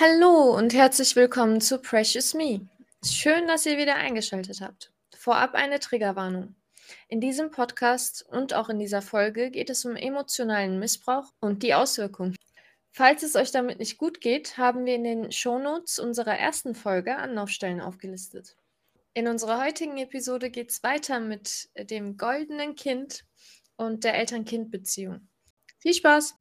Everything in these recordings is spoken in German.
Hallo und herzlich willkommen zu Precious Me. Schön, dass ihr wieder eingeschaltet habt. Vorab eine Triggerwarnung. In diesem Podcast und auch in dieser Folge geht es um emotionalen Missbrauch und die Auswirkungen. Falls es euch damit nicht gut geht, haben wir in den Shownotes unserer ersten Folge Anlaufstellen aufgelistet. In unserer heutigen Episode geht es weiter mit dem goldenen Kind und der Eltern-Kind-Beziehung. Viel Spaß!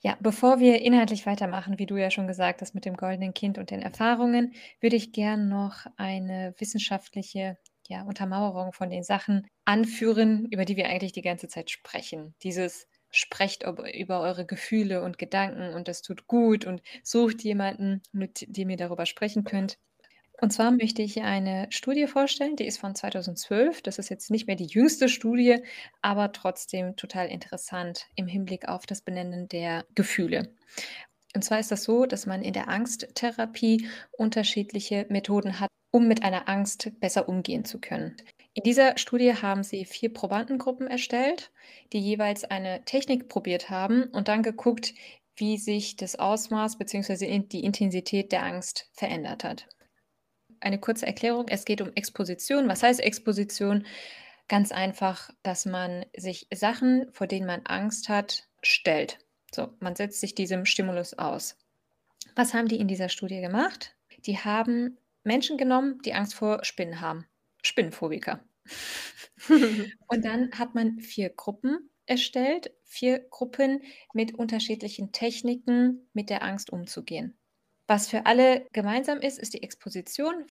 Ja, bevor wir inhaltlich weitermachen, wie du ja schon gesagt hast mit dem goldenen Kind und den Erfahrungen, würde ich gern noch eine wissenschaftliche ja, Untermauerung von den Sachen anführen, über die wir eigentlich die ganze Zeit sprechen. Dieses sprecht über eure Gefühle und Gedanken und das tut gut und sucht jemanden, mit dem ihr darüber sprechen könnt. Und zwar möchte ich eine Studie vorstellen, die ist von 2012. Das ist jetzt nicht mehr die jüngste Studie, aber trotzdem total interessant im Hinblick auf das Benennen der Gefühle. Und zwar ist das so, dass man in der Angsttherapie unterschiedliche Methoden hat, um mit einer Angst besser umgehen zu können. In dieser Studie haben sie vier Probandengruppen erstellt, die jeweils eine Technik probiert haben und dann geguckt, wie sich das Ausmaß bzw. die Intensität der Angst verändert hat eine kurze Erklärung. Es geht um Exposition. Was heißt Exposition? Ganz einfach, dass man sich Sachen, vor denen man Angst hat, stellt. So, man setzt sich diesem Stimulus aus. Was haben die in dieser Studie gemacht? Die haben Menschen genommen, die Angst vor Spinnen haben. Spinnenphobiker. Und dann hat man vier Gruppen erstellt, vier Gruppen mit unterschiedlichen Techniken, mit der Angst umzugehen. Was für alle gemeinsam ist, ist die Exposition.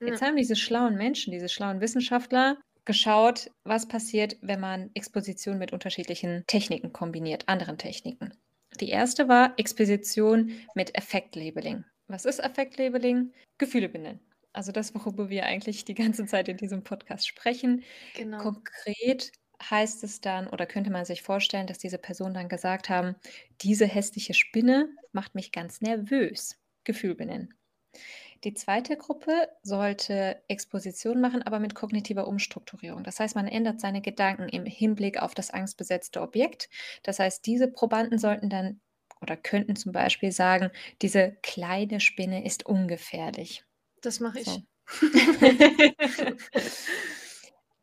Jetzt ja. haben diese schlauen Menschen, diese schlauen Wissenschaftler geschaut, was passiert, wenn man Exposition mit unterschiedlichen Techniken kombiniert, anderen Techniken. Die erste war Exposition mit Effektlabeling. Was ist Effektlabeling? Gefühle benennen. Also das, worüber wir eigentlich die ganze Zeit in diesem Podcast sprechen. Genau. Konkret heißt es dann oder könnte man sich vorstellen, dass diese Personen dann gesagt haben, diese hässliche Spinne macht mich ganz nervös. Gefühl benennen. Die zweite Gruppe sollte Exposition machen, aber mit kognitiver Umstrukturierung. Das heißt, man ändert seine Gedanken im Hinblick auf das angstbesetzte Objekt. Das heißt, diese Probanden sollten dann oder könnten zum Beispiel sagen, diese kleine Spinne ist ungefährlich. Das mache ich. So.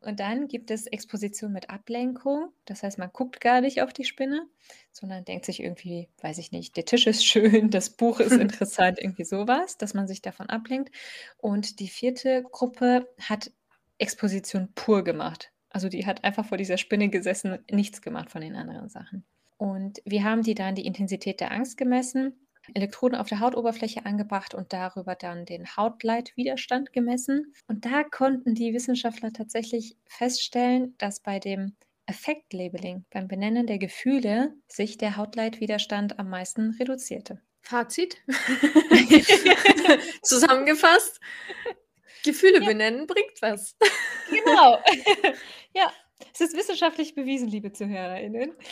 Und dann gibt es Exposition mit Ablenkung. Das heißt, man guckt gar nicht auf die Spinne, sondern denkt sich irgendwie, weiß ich nicht, der Tisch ist schön, das Buch ist interessant, irgendwie sowas, dass man sich davon ablenkt. Und die vierte Gruppe hat Exposition pur gemacht. Also die hat einfach vor dieser Spinne gesessen, nichts gemacht von den anderen Sachen. Und wir haben die dann die Intensität der Angst gemessen Elektroden auf der Hautoberfläche angebracht und darüber dann den Hautleitwiderstand gemessen. Und da konnten die Wissenschaftler tatsächlich feststellen, dass bei dem Effektlabeling, beim Benennen der Gefühle, sich der Hautleitwiderstand am meisten reduzierte. Fazit. Zusammengefasst. Gefühle ja. benennen bringt was. Genau. ja, es ist wissenschaftlich bewiesen, liebe ZuhörerInnen.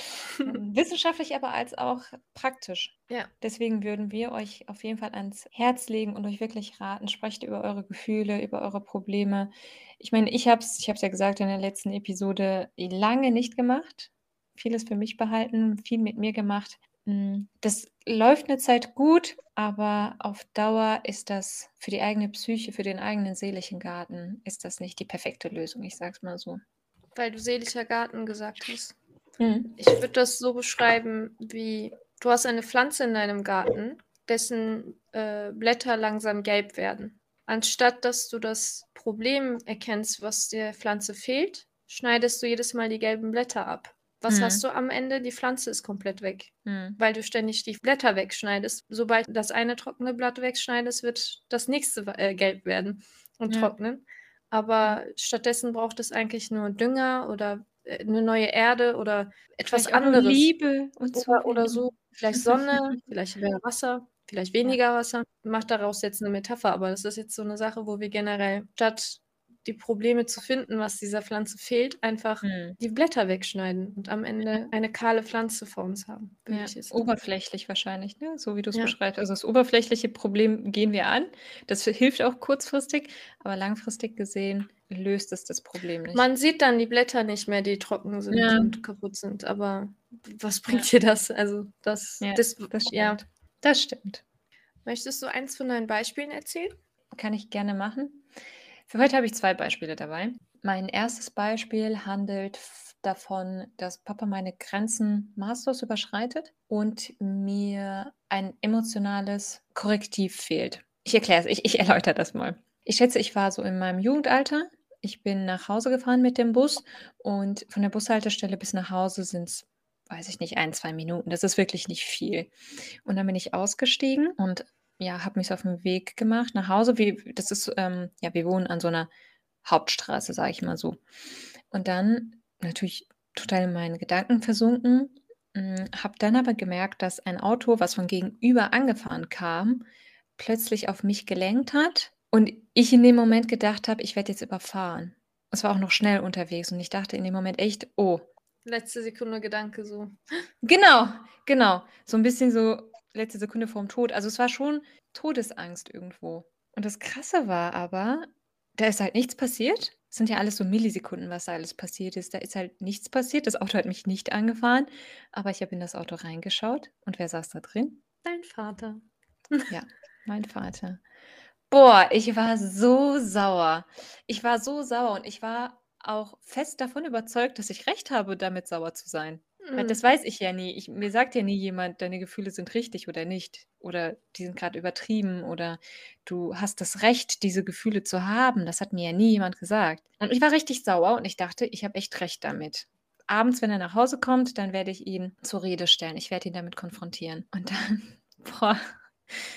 Ähm, wissenschaftlich, aber als auch praktisch. Ja. Deswegen würden wir euch auf jeden Fall ans Herz legen und euch wirklich raten, sprecht über eure Gefühle, über eure Probleme. Ich meine, ich habe es ich ja gesagt in der letzten Episode lange nicht gemacht. Vieles für mich behalten, viel mit mir gemacht. Hm, das läuft eine Zeit gut, aber auf Dauer ist das für die eigene Psyche, für den eigenen seelischen Garten, ist das nicht die perfekte Lösung. Ich sage es mal so weil du seelischer Garten gesagt hast. Mhm. Ich würde das so beschreiben, wie du hast eine Pflanze in deinem Garten, dessen äh, Blätter langsam gelb werden. Anstatt dass du das Problem erkennst, was der Pflanze fehlt, schneidest du jedes Mal die gelben Blätter ab. Was mhm. hast du am Ende? Die Pflanze ist komplett weg, mhm. weil du ständig die Blätter wegschneidest. Sobald das eine trockene Blatt wegschneidest, wird das nächste äh, gelb werden und ja. trocknen. Aber stattdessen braucht es eigentlich nur Dünger oder äh, eine neue Erde oder etwas vielleicht anderes. Liebe und so. Oder, oder so. Vielleicht Sonne, vielleicht mehr Wasser, vielleicht weniger. Wasser. Macht daraus jetzt eine Metapher, aber das ist jetzt so eine Sache, wo wir generell statt die Probleme zu finden, was dieser Pflanze fehlt, einfach mhm. die Blätter wegschneiden und am Ende eine kahle Pflanze vor uns haben. Ja, oberflächlich wahrscheinlich, ne? so wie du es ja. beschreibst. Also das oberflächliche Problem gehen wir an. Das hilft auch kurzfristig, aber langfristig gesehen löst es das Problem nicht. Man sieht dann die Blätter nicht mehr, die trocken sind ja. und kaputt sind, aber was bringt dir das? Also das, das, das stimmt. Ja. Das stimmt. Möchtest du eins von deinen Beispielen erzählen? Kann ich gerne machen. Für heute habe ich zwei Beispiele dabei. Mein erstes Beispiel handelt davon, dass Papa meine Grenzen maßlos überschreitet und mir ein emotionales Korrektiv fehlt. Ich erkläre es, ich, ich erläutere das mal. Ich schätze, ich war so in meinem Jugendalter. Ich bin nach Hause gefahren mit dem Bus und von der Bushaltestelle bis nach Hause sind es, weiß ich nicht, ein, zwei Minuten. Das ist wirklich nicht viel. Und dann bin ich ausgestiegen und ja, habe mich auf den Weg gemacht nach Hause. Wie, das ist, ähm, ja, wir wohnen an so einer Hauptstraße, sage ich mal so. Und dann natürlich total in meinen Gedanken versunken, hm, habe dann aber gemerkt, dass ein Auto, was von gegenüber angefahren kam, plötzlich auf mich gelenkt hat und ich in dem Moment gedacht habe, ich werde jetzt überfahren. Es war auch noch schnell unterwegs und ich dachte in dem Moment echt, oh. Letzte Sekunde Gedanke so. Genau, genau. So ein bisschen so, letzte Sekunde vorm Tod. Also es war schon Todesangst irgendwo. Und das Krasse war aber, da ist halt nichts passiert. Es sind ja alles so Millisekunden, was da alles passiert ist. Da ist halt nichts passiert. Das Auto hat mich nicht angefahren, aber ich habe in das Auto reingeschaut. Und wer saß da drin? Dein Vater. Ja, mein Vater. Boah, ich war so sauer. Ich war so sauer und ich war auch fest davon überzeugt, dass ich recht habe, damit sauer zu sein. Weil mhm. das weiß ich ja nie. Ich, mir sagt ja nie jemand, deine Gefühle sind richtig oder nicht. Oder die sind gerade übertrieben oder du hast das Recht, diese Gefühle zu haben. Das hat mir ja nie jemand gesagt. Und ich war richtig sauer und ich dachte, ich habe echt recht damit. Abends, wenn er nach Hause kommt, dann werde ich ihn zur Rede stellen. Ich werde ihn damit konfrontieren. Und dann, boah,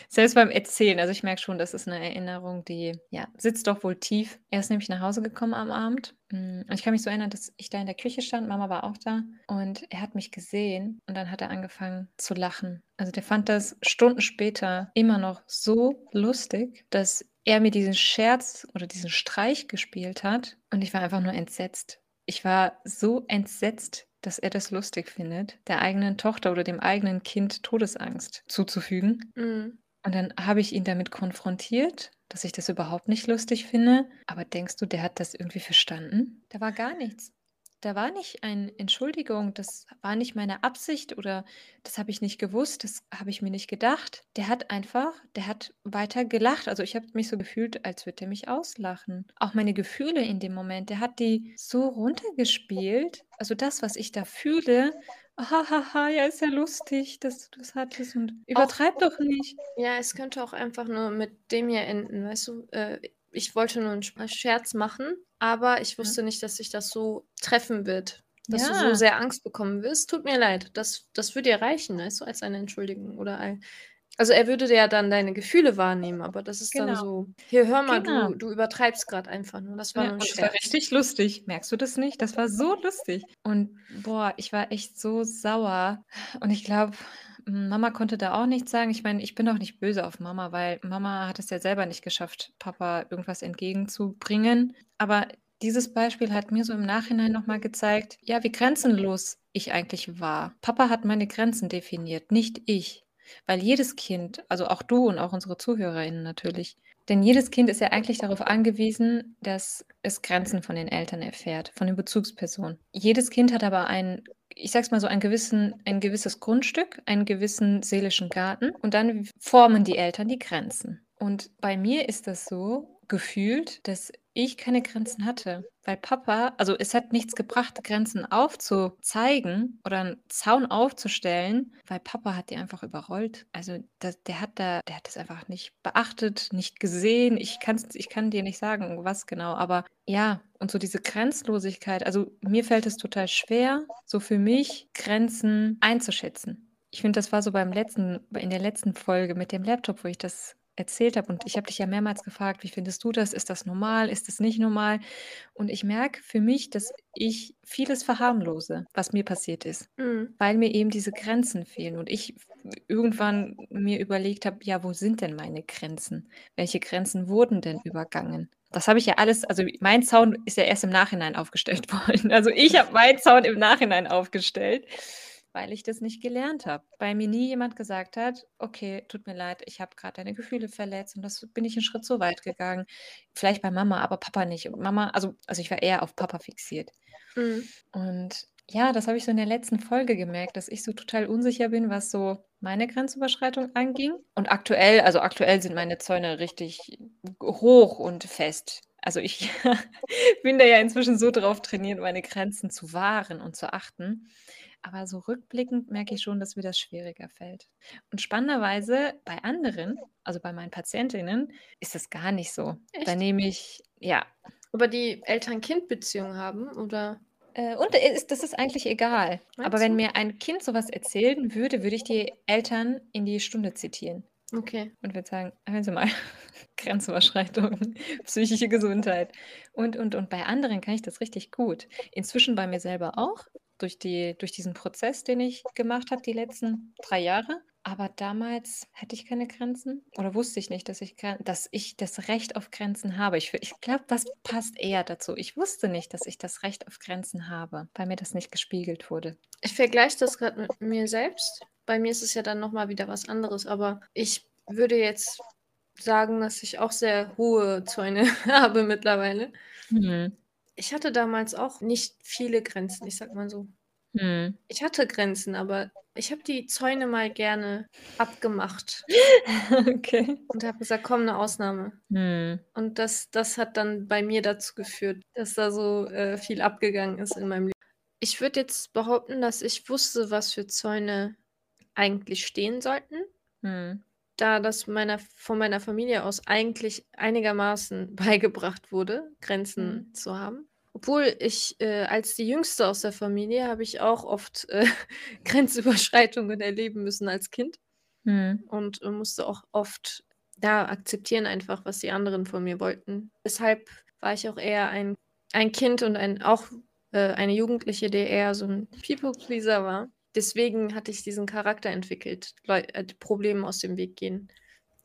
selbst beim Erzählen, also ich merke schon, das ist eine Erinnerung, die ja, sitzt doch wohl tief. Er ist nämlich nach Hause gekommen am Abend. Mm, und ich kann mich so erinnern, dass ich da in der Küche stand, Mama war auch da und er hat mich gesehen und dann hat er angefangen zu lachen. Also der fand das Stunden später immer noch so lustig, dass er mir diesen Scherz oder diesen Streich gespielt hat und ich war einfach nur entsetzt. Ich war so entsetzt, dass er das lustig findet, der eigenen Tochter oder dem eigenen Kind Todesangst zuzufügen. Mhm. Und dann habe ich ihn damit konfrontiert, dass ich das überhaupt nicht lustig finde. Aber denkst du, der hat das irgendwie verstanden? Da war gar nichts da war nicht ein Entschuldigung, das war nicht meine Absicht oder das habe ich nicht gewusst, das habe ich mir nicht gedacht. Der hat einfach, der hat weiter gelacht. Also ich habe mich so gefühlt, als würde er mich auslachen. Auch meine Gefühle in dem Moment, der hat die so runtergespielt. Also das, was ich da fühle, hahaha, ja, ist ja lustig, dass du das hattest und übertreib doch nicht. Ja, es könnte auch einfach nur mit dem hier enden, weißt du? Äh, ich wollte nur einen Scherz machen, aber ich wusste ja. nicht, dass sich das so treffen wird. Dass ja. du so sehr Angst bekommen wirst. Tut mir leid. Das, das würde dir reichen, weißt du, als eine Entschuldigung oder ein. Also er würde ja dann deine Gefühle wahrnehmen, aber das ist genau. dann so. Hier, hör mal, genau. du, du übertreibst gerade einfach nur. Das war ja, Das war richtig lustig. Merkst du das nicht? Das war so lustig. Und boah, ich war echt so sauer. Und ich glaube, Mama konnte da auch nichts sagen. Ich meine, ich bin auch nicht böse auf Mama, weil Mama hat es ja selber nicht geschafft, Papa irgendwas entgegenzubringen. Aber dieses Beispiel hat mir so im Nachhinein nochmal gezeigt, ja, wie grenzenlos ich eigentlich war. Papa hat meine Grenzen definiert, nicht ich. Weil jedes Kind, also auch du und auch unsere ZuhörerInnen natürlich, denn jedes Kind ist ja eigentlich darauf angewiesen, dass es Grenzen von den Eltern erfährt, von den Bezugspersonen. Jedes Kind hat aber ein, ich sag's mal so, ein, gewissen, ein gewisses Grundstück, einen gewissen seelischen Garten und dann formen die Eltern die Grenzen. Und bei mir ist das so gefühlt, dass ich keine Grenzen hatte, weil Papa, also es hat nichts gebracht, Grenzen aufzuzeigen oder einen Zaun aufzustellen, weil Papa hat die einfach überrollt. Also das, der hat da, der hat das einfach nicht beachtet, nicht gesehen. Ich, kann's, ich kann dir nicht sagen, was genau, aber ja, und so diese Grenzlosigkeit, also mir fällt es total schwer, so für mich Grenzen einzuschätzen. Ich finde, das war so beim letzten, in der letzten Folge mit dem Laptop, wo ich das erzählt habe. Und ich habe dich ja mehrmals gefragt, wie findest du das? Ist das normal? Ist das nicht normal? Und ich merke für mich, dass ich vieles verharmlose, was mir passiert ist, Mhm. weil mir eben diese Grenzen fehlen. Und ich irgendwann mir überlegt habe, ja, wo sind denn meine Grenzen? Welche Grenzen wurden denn übergangen? Das habe ich ja alles, also mein Zaun ist ja erst im Nachhinein aufgestellt worden. Also ich habe meinen Zaun im Nachhinein aufgestellt weil ich das nicht gelernt habe. Weil mir nie jemand gesagt hat, okay, tut mir leid, ich habe gerade deine Gefühle verletzt und das bin ich einen Schritt so weit gegangen. Vielleicht bei Mama, aber Papa nicht. Und Mama, also, also ich war eher auf Papa fixiert. Mhm. Und ja, das habe ich so in der letzten Folge gemerkt, dass ich so total unsicher bin, was so meine Grenzüberschreitung anging. Und aktuell, also aktuell sind meine Zäune richtig hoch und fest. Also ich bin da ja inzwischen so drauf trainiert, meine Grenzen zu wahren und zu achten. Aber so rückblickend merke ich schon, dass mir das schwieriger fällt. Und spannenderweise bei anderen, also bei meinen Patientinnen, ist das gar nicht so. Echt? Da nehme ich, ja. Aber die Eltern-Kind-Beziehung haben, oder? Äh, und ist, das ist eigentlich egal. Meinst Aber wenn du? mir ein Kind sowas erzählen würde, würde ich die Eltern in die Stunde zitieren. Okay. Und würde sagen, hören Sie mal, Grenzüberschreitung, psychische Gesundheit. Und, und, und bei anderen kann ich das richtig gut. Inzwischen bei mir selber auch durch, die, durch diesen Prozess, den ich gemacht habe, die letzten drei Jahre. Aber damals hatte ich keine Grenzen oder wusste ich nicht, dass ich, dass ich das Recht auf Grenzen habe. Ich, ich glaube, das passt eher dazu. Ich wusste nicht, dass ich das Recht auf Grenzen habe, weil mir das nicht gespiegelt wurde. Ich vergleiche das gerade mit mir selbst. Bei mir ist es ja dann nochmal wieder was anderes, aber ich würde jetzt sagen, dass ich auch sehr hohe Zäune habe mittlerweile. Mhm. Ich hatte damals auch nicht viele Grenzen, ich sag mal so. Hm. Ich hatte Grenzen, aber ich habe die Zäune mal gerne abgemacht Okay. und habe gesagt, komm, eine Ausnahme. Hm. Und das, das hat dann bei mir dazu geführt, dass da so äh, viel abgegangen ist in meinem Leben. Ich würde jetzt behaupten, dass ich wusste, was für Zäune eigentlich stehen sollten, Hm. Da das meiner, von meiner Familie aus eigentlich einigermaßen beigebracht wurde, Grenzen zu haben. Obwohl ich äh, als die Jüngste aus der Familie habe ich auch oft äh, Grenzüberschreitungen erleben müssen als Kind Hm. und äh, musste auch oft ja, akzeptieren einfach, was die anderen von mir wollten. Deshalb war ich auch eher ein, ein Kind und ein, auch äh, eine Jugendliche, die eher so ein People-Pleaser war. Deswegen hatte ich diesen Charakter entwickelt. Leu äh, Probleme aus dem Weg gehen,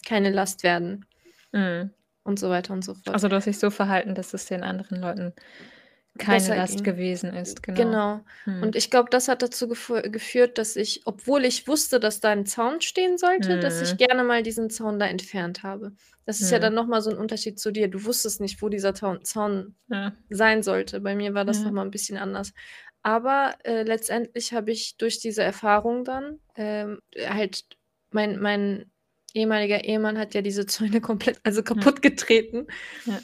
keine Last werden Hm. und so weiter und so fort. Also du hast dich so verhalten, dass es den anderen Leuten keine Besser Last ging. gewesen ist. Genau. Genau. Hm. Und ich glaube, das hat dazu gefü- geführt, dass ich, obwohl ich wusste, dass da ein Zaun stehen sollte, dass ich Hm. gerne mal diesen Zaun da entfernt habe. Das ist ja Hm. dann nochmal so ein Unterschied zu dir. Du wusstest nicht, wo dieser Zaun, Zaun Ja. sein sollte. Bei mir war das Ja. nochmal ein bisschen anders. Aber äh, letztendlich habe ich durch diese Erfahrung dann ähm, halt, mein, mein ehemaliger Ehemann hat ja diese Zäune komplett, also kaputt getreten. Ja.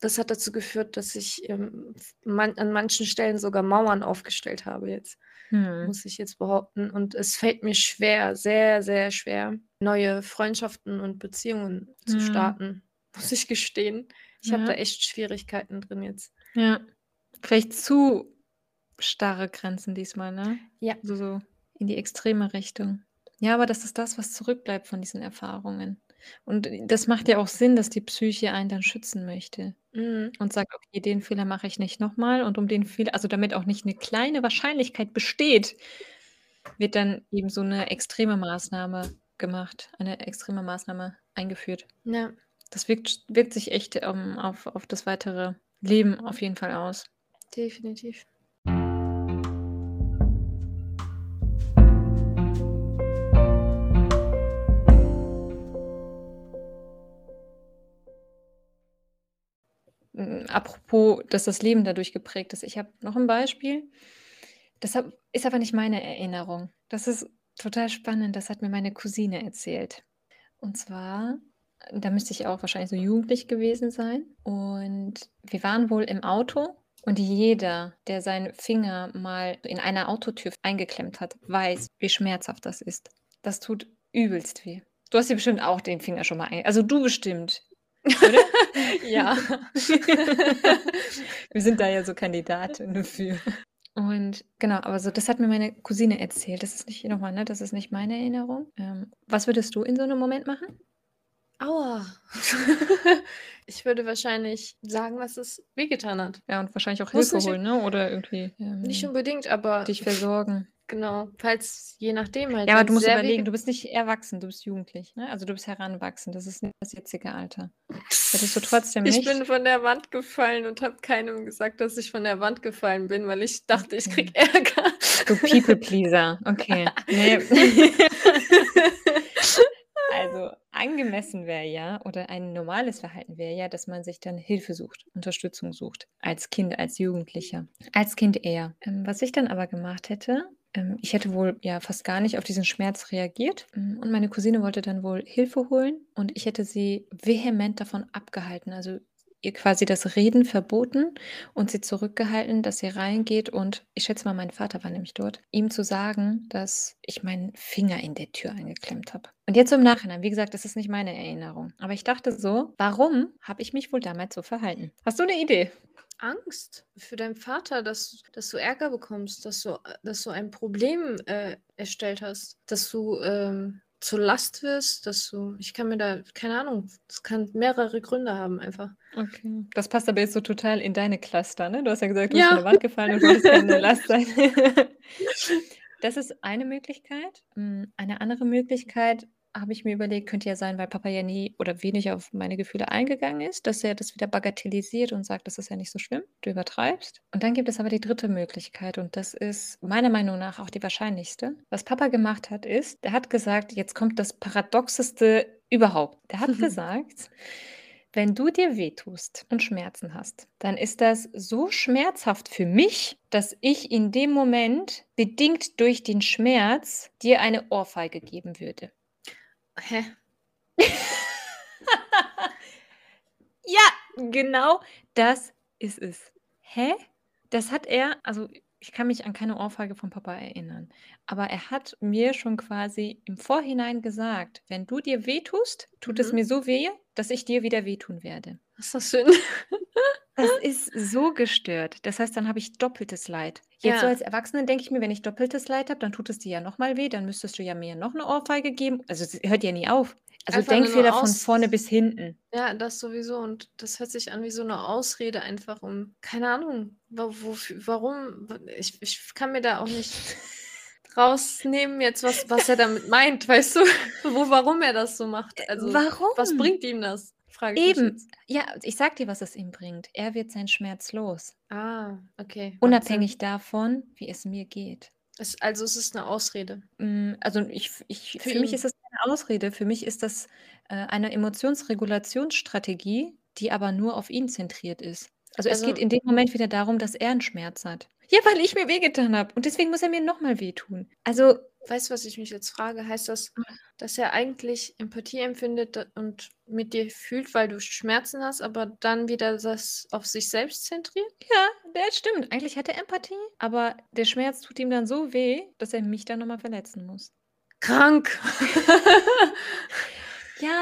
Das hat dazu geführt, dass ich ähm, man, an manchen Stellen sogar Mauern aufgestellt habe jetzt, Hm. muss ich jetzt behaupten. Und es fällt mir schwer, sehr, sehr schwer, neue Freundschaften und Beziehungen zu Hm. starten, muss ich gestehen. Ich habe da Ja. echt Schwierigkeiten drin jetzt. Ja. Vielleicht zu starre Grenzen diesmal, ne? Ja. So, so in die extreme Richtung. Ja, aber das ist das, was zurückbleibt von diesen Erfahrungen. Und das macht ja auch Sinn, dass die Psyche einen dann schützen möchte Mhm. und sagt, okay, den Fehler mache ich nicht nochmal und um den Fehler, also damit auch nicht eine kleine Wahrscheinlichkeit besteht, wird dann eben so eine extreme Maßnahme gemacht, eine extreme Maßnahme eingeführt. Ja. Das wirkt, wirkt sich echt ähm, auf, auf das weitere Leben auf jeden Fall aus. Definitiv. Apropos, dass das Leben dadurch geprägt ist. Ich habe noch ein Beispiel. Das hab, ist aber nicht meine Erinnerung. Das ist total spannend. Das hat mir meine Cousine erzählt. Und zwar, da müsste ich auch wahrscheinlich so jugendlich gewesen sein. Und wir waren wohl im Auto. Und jeder, der seinen Finger mal in einer Autotür eingeklemmt hat, weiß, wie schmerzhaft das ist. Das tut übelst weh. Du hast dir bestimmt auch den Finger schon mal ein. Also du bestimmt. Oder? Ja. Wir sind da ja so Kandidatinnen für. Und genau, aber so, das hat mir meine Cousine erzählt. Das ist nicht nochmal, ne? Das ist nicht meine Erinnerung. Ähm, was würdest du in so einem Moment machen? Aua. ich würde wahrscheinlich sagen, dass es wehgetan hat. Ja, und wahrscheinlich auch Hilfe holen, ne? Oder irgendwie. Ähm, nicht unbedingt, aber. Dich versorgen. Genau, falls je nachdem halt. Ja, aber du musst überlegen, du bist nicht erwachsen, du bist jugendlich, ne? Also du bist heranwachsend, das ist nicht das jetzige Alter. Hättest du trotzdem nicht. Ich bin von der Wand gefallen und habe keinem gesagt, dass ich von der Wand gefallen bin, weil ich dachte, ich krieg Ärger. Du People Pleaser, okay. Nee. also angemessen wäre ja, oder ein normales Verhalten wäre ja, dass man sich dann Hilfe sucht, Unterstützung sucht. Als Kind, als Jugendlicher. Als Kind eher. Ähm, was ich dann aber gemacht hätte, ich hätte wohl ja fast gar nicht auf diesen Schmerz reagiert. Mm, und meine Cousine wollte dann wohl Hilfe holen und ich hätte sie vehement davon abgehalten. Also ihr quasi das Reden verboten und sie zurückgehalten, dass sie reingeht und ich schätze mal, mein Vater war nämlich dort, ihm zu sagen, dass ich meinen Finger in der Tür eingeklemmt habe. Und jetzt im Nachhinein, wie gesagt, das ist nicht meine Erinnerung. Aber ich dachte so, warum habe ich mich wohl damals so verhalten? Hast du eine Idee? Angst für deinen Vater, dass, dass du Ärger bekommst, dass du, dass du ein Problem äh, erstellt hast, dass du ähm, zur Last wirst, dass du, ich kann mir da, keine Ahnung, es kann mehrere Gründe haben einfach. Okay. Das passt aber jetzt so total in deine Cluster, ne? Du hast ja gesagt, du ja. bist von der Wand gefallen und wolltest keine Last sein. das ist eine Möglichkeit. Hm, eine andere Möglichkeit habe ich mir überlegt, könnte ja sein, weil Papa ja nie oder wenig auf meine Gefühle eingegangen ist, dass er das wieder bagatellisiert und sagt, das ist ja nicht so schlimm, du übertreibst. Und dann gibt es aber die dritte Möglichkeit und das ist meiner Meinung nach auch die wahrscheinlichste. Was Papa gemacht hat, ist, er hat gesagt, jetzt kommt das Paradoxeste überhaupt. Er hat gesagt, wenn du dir wehtust und Schmerzen hast, dann ist das so schmerzhaft für mich, dass ich in dem Moment, bedingt durch den Schmerz, dir eine Ohrfeige geben würde. Hä? Ja, genau das ist es. Hä? Das hat er also, ich kann mich an keine Ohrfeige von Papa erinnern, aber er hat mir schon quasi im Vorhinein gesagt: „Wenn du dir wehtust, tut es mhm. mir so weh, dass ich dir wieder wehtun werde.“ Was ist das schön. Das ist so gestört. Das heißt, dann habe ich doppeltes Leid. Jetzt so als Erwachsene denke ich mir, wenn ich doppeltes Leid habe, dann tut es dir ja noch mal weh, dann müsstest du ja mir noch eine Ohrfeige geben. Also, es hört ja nie auf. Also, Einfach Denkfehler von vorne bis hinten. Ja, das sowieso und das hört sich an wie so eine Ausrede einfach um keine Ahnung, warum ich ich kann mir da auch nicht rausnehmen jetzt, was was er damit meint, weißt du? Wo warum er das so macht. Äh, also, was bringt ihm das? Frage ich Eben. Ja, ich sag dir, was es ihm bringt. Er wird seinen Schmerz los. Ah, okay. Unabhängig davon, wie es mir geht. Es, also es ist eine Ausrede. Mm, also ich, ich, für, für mich ist es keine Ausrede. Für mich ist das äh, eine Emotionsregulationsstrategie, die aber nur auf ihn zentriert ist. Also, also es geht in dem Moment wieder darum, dass er einen Schmerz hat. Ja, weil ich mir wehgetan habe. Und deswegen muss er mir nochmal wehtun. Also Weißt du, was ich mich jetzt frage? Heißt das, dass er eigentlich Empathie empfindet und mit dir fühlt, weil du Schmerzen hast, aber dann wieder das auf sich selbst zentriert? Ja, das stimmt. Eigentlich hat er Empathie, aber der Schmerz tut ihm dann so weh, dass er mich dann nochmal verletzen muss. Krank!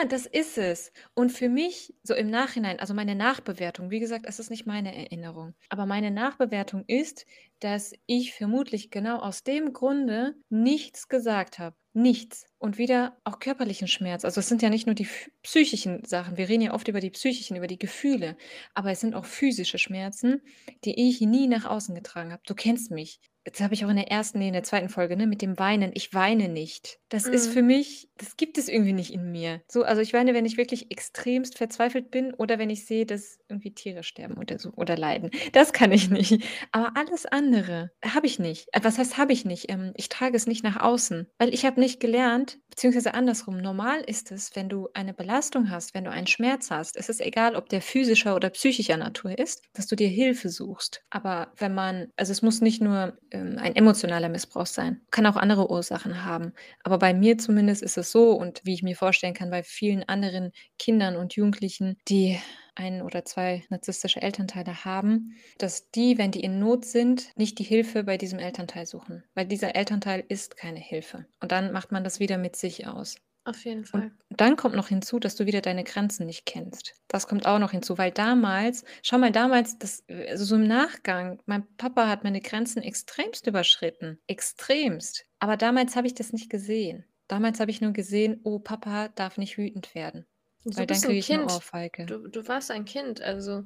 Das ist es. Und für mich, so im Nachhinein, also meine Nachbewertung, wie gesagt, es ist nicht meine Erinnerung, aber meine Nachbewertung ist, dass ich vermutlich genau aus dem Grunde nichts gesagt habe. Nichts. Und wieder auch körperlichen Schmerz. Also es sind ja nicht nur die psychischen Sachen. Wir reden ja oft über die psychischen, über die Gefühle. Aber es sind auch physische Schmerzen, die ich nie nach außen getragen habe. Du kennst mich. Das habe ich auch in der ersten, nee, in der zweiten Folge, ne, mit dem Weinen. Ich weine nicht. Das ist mhm. für mich, das gibt es irgendwie nicht in mir. So, also ich weine, wenn ich wirklich extremst verzweifelt bin oder wenn ich sehe, dass irgendwie Tiere sterben oder so oder leiden. Das kann ich nicht. Aber alles andere habe ich nicht. Äh, was heißt habe ich nicht? Ähm, ich trage es nicht nach außen, weil ich habe nicht gelernt, beziehungsweise andersrum. Normal ist es, wenn du eine Belastung hast, wenn du einen Schmerz hast, es ist egal, ob der physischer oder psychischer Natur ist, dass du dir Hilfe suchst. Aber wenn man, also es muss nicht nur ähm, ein emotionaler Missbrauch sein. Kann auch andere Ursachen haben. Aber bei mir zumindest ist es so und wie ich mir vorstellen kann, bei vielen anderen Kindern und Jugendlichen, die ein oder zwei narzisstische Elternteile haben, dass die, wenn die in Not sind, nicht die Hilfe bei diesem Elternteil suchen. Weil dieser Elternteil ist keine Hilfe. Und dann macht man das wieder mit sich aus. Auf jeden Fall. Und dann kommt noch hinzu, dass du wieder deine Grenzen nicht kennst. Das kommt auch noch hinzu, weil damals, schau mal, damals, das, also so im Nachgang, mein Papa hat meine Grenzen extremst überschritten. Extremst. Aber damals habe ich das nicht gesehen. Damals habe ich nur gesehen, oh, Papa darf nicht wütend werden. Du weil dann kriege ich eine Kind. Ohrfeige. Du, du warst ein Kind. Also,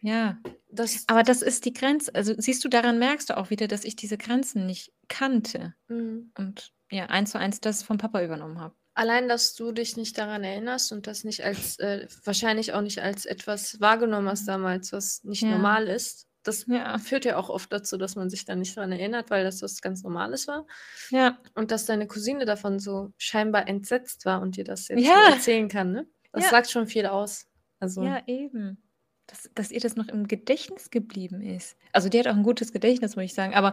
Ja, das. aber das ist die Grenze. Also siehst du, daran merkst du auch wieder, dass ich diese Grenzen nicht kannte Mhm. und ja, eins zu eins das vom Papa übernommen habe. Allein, dass du dich nicht daran erinnerst und das nicht als, äh, wahrscheinlich auch nicht als etwas wahrgenommen hast damals, was nicht Ja. normal ist. Das Ja. führt ja auch oft dazu, dass man sich dann nicht daran erinnert, weil das was ganz Normales war. Ja, Und dass deine Cousine davon so scheinbar entsetzt war und dir das jetzt Ja. erzählen kann, ne? Das sagt schon viel aus. Also, ja, eben. Dass, dass ihr das noch im Gedächtnis geblieben ist. Also die hat auch ein gutes Gedächtnis, muss ich sagen. Aber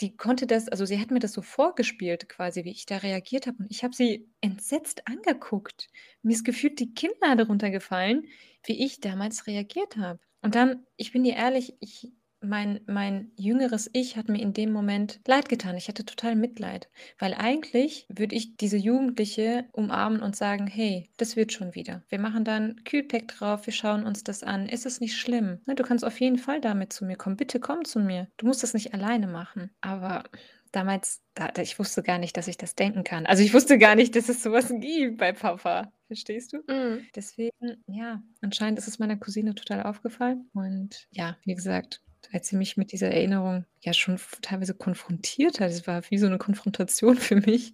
die konnte das, also sie hat mir das so vorgespielt quasi, wie ich da reagiert habe. Und ich habe sie entsetzt angeguckt. Mir ist gefühlt die Kinnlade runtergefallen, wie ich damals reagiert habe. Und dann, ich bin dir ehrlich, ich, mein, mein jüngeres Ich hat mir in dem Moment leid getan. Ich hatte total Mitleid. Weil eigentlich würde ich diese Jugendliche umarmen und sagen, hey, das wird schon wieder. Wir machen dann Kühlpack drauf, wir schauen uns das an. Ist es nicht schlimm? Ne, Du kannst auf jeden Fall damit zu mir kommen. Bitte komm zu mir. Du musst das nicht alleine machen. Aber damals, da, da, ich wusste gar nicht, dass ich das denken kann. Also ich wusste gar nicht, dass es sowas gibt bei Papa. Verstehst du? mhm. Deswegen, ja, anscheinend ist es meiner Cousine total aufgefallen. Und ja, wie gesagt, als sie mich mit dieser Erinnerung ja schon teilweise konfrontiert hat, es war wie so eine Konfrontation für mich.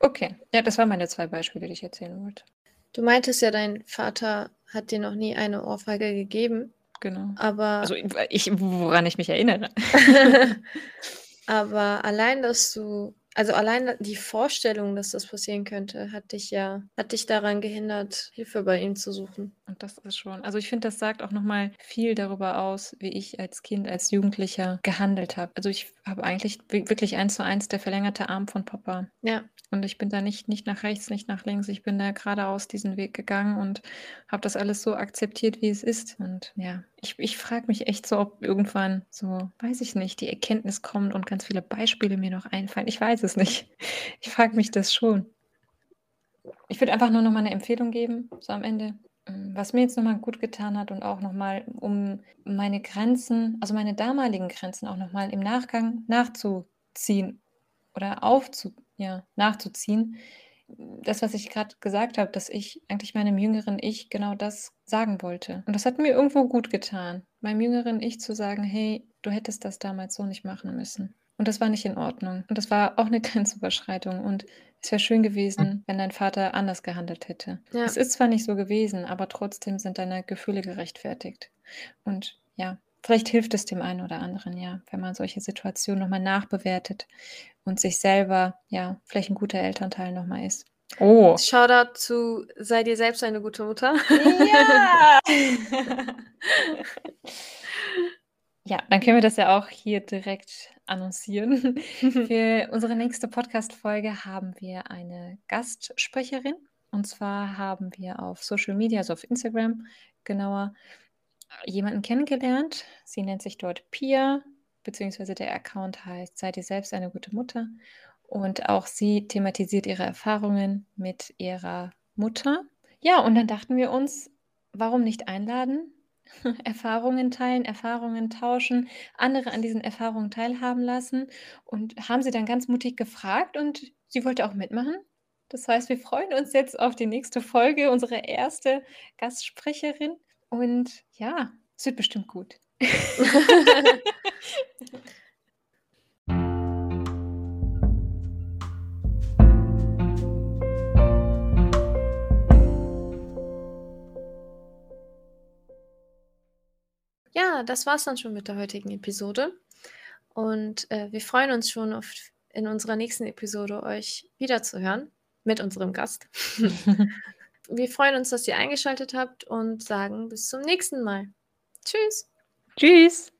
Okay, ja, das waren meine zwei Beispiele, die ich erzählen wollte. Du meintest ja, dein Vater hat dir noch nie eine Ohrfeige gegeben, Genau. aber, Also ich, woran ich mich erinnere. aber allein, dass du, also allein die Vorstellung, dass das passieren könnte, hat dich ja, hat dich daran gehindert, Hilfe bei ihm zu suchen. Und das ist schon, also ich finde, das sagt auch nochmal viel darüber aus, wie ich als Kind, als Jugendlicher gehandelt habe. Also ich habe eigentlich wi- wirklich eins zu eins der verlängerte Arm von Papa. Ja, Und ich bin da nicht, nicht nach rechts, nicht nach links. Ich bin da geradeaus diesen Weg gegangen und habe das alles so akzeptiert, wie es ist. Und ja, ich, ich frage mich echt so, ob irgendwann so, weiß ich nicht, die Erkenntnis kommt und ganz viele Beispiele mir noch einfallen. Ich weiß es nicht. Ich frage mich das schon. Ich würde einfach nur noch mal eine Empfehlung geben, so am Ende. Ähm, Was mir jetzt nochmal gut getan hat und auch nochmal, um meine Grenzen, also meine damaligen Grenzen auch nochmal im Nachgang nachzuziehen oder aufzu, ja, nachzuziehen. Das, was ich gerade gesagt habe, dass ich eigentlich meinem jüngeren Ich genau das sagen wollte. Und das hat mir irgendwo gut getan, meinem jüngeren Ich zu sagen, hey, du hättest das damals so nicht machen müssen. Und das war nicht in Ordnung. Und das war auch eine Grenzüberschreitung. Und es wäre schön gewesen, wenn dein Vater anders gehandelt hätte. ja. Es ist zwar nicht so gewesen, aber trotzdem sind deine Gefühle gerechtfertigt. Und ja, vielleicht hilft es dem einen oder anderen, ja, wenn man solche Situationen nochmal nachbewertet und sich selber, ja, vielleicht ein guter Elternteil nochmal ist. Oh. Shoutout zu sei dir selbst eine gute Mutter. Ja! ja, dann können wir das ja auch hier direkt annoncieren. Für unsere nächste Podcast-Folge haben wir eine Gastsprecherin. Und zwar haben wir auf Social Media, also auf Instagram genauer, jemanden kennengelernt. Sie nennt sich dort Pia, beziehungsweise der Account heißt Sei dir selbst eine gute Mutter. Und auch sie thematisiert ihre Erfahrungen mit ihrer Mutter. Ja, und dann dachten wir uns, warum nicht einladen? Erfahrungen teilen, Erfahrungen tauschen, andere an diesen Erfahrungen teilhaben lassen und haben sie dann ganz mutig gefragt und sie wollte auch mitmachen. Das heißt, wir freuen uns jetzt auf die nächste Folge, unsere erste Gastsprecherin. Und ja, es wird bestimmt gut. Ja, das war's dann schon mit der heutigen Episode. Und äh, wir freuen uns schon auf in unserer nächsten Episode euch wiederzuhören mit unserem Gast. wir freuen uns, dass ihr eingeschaltet habt und sagen bis zum nächsten Mal. Tschüss. Tschüss.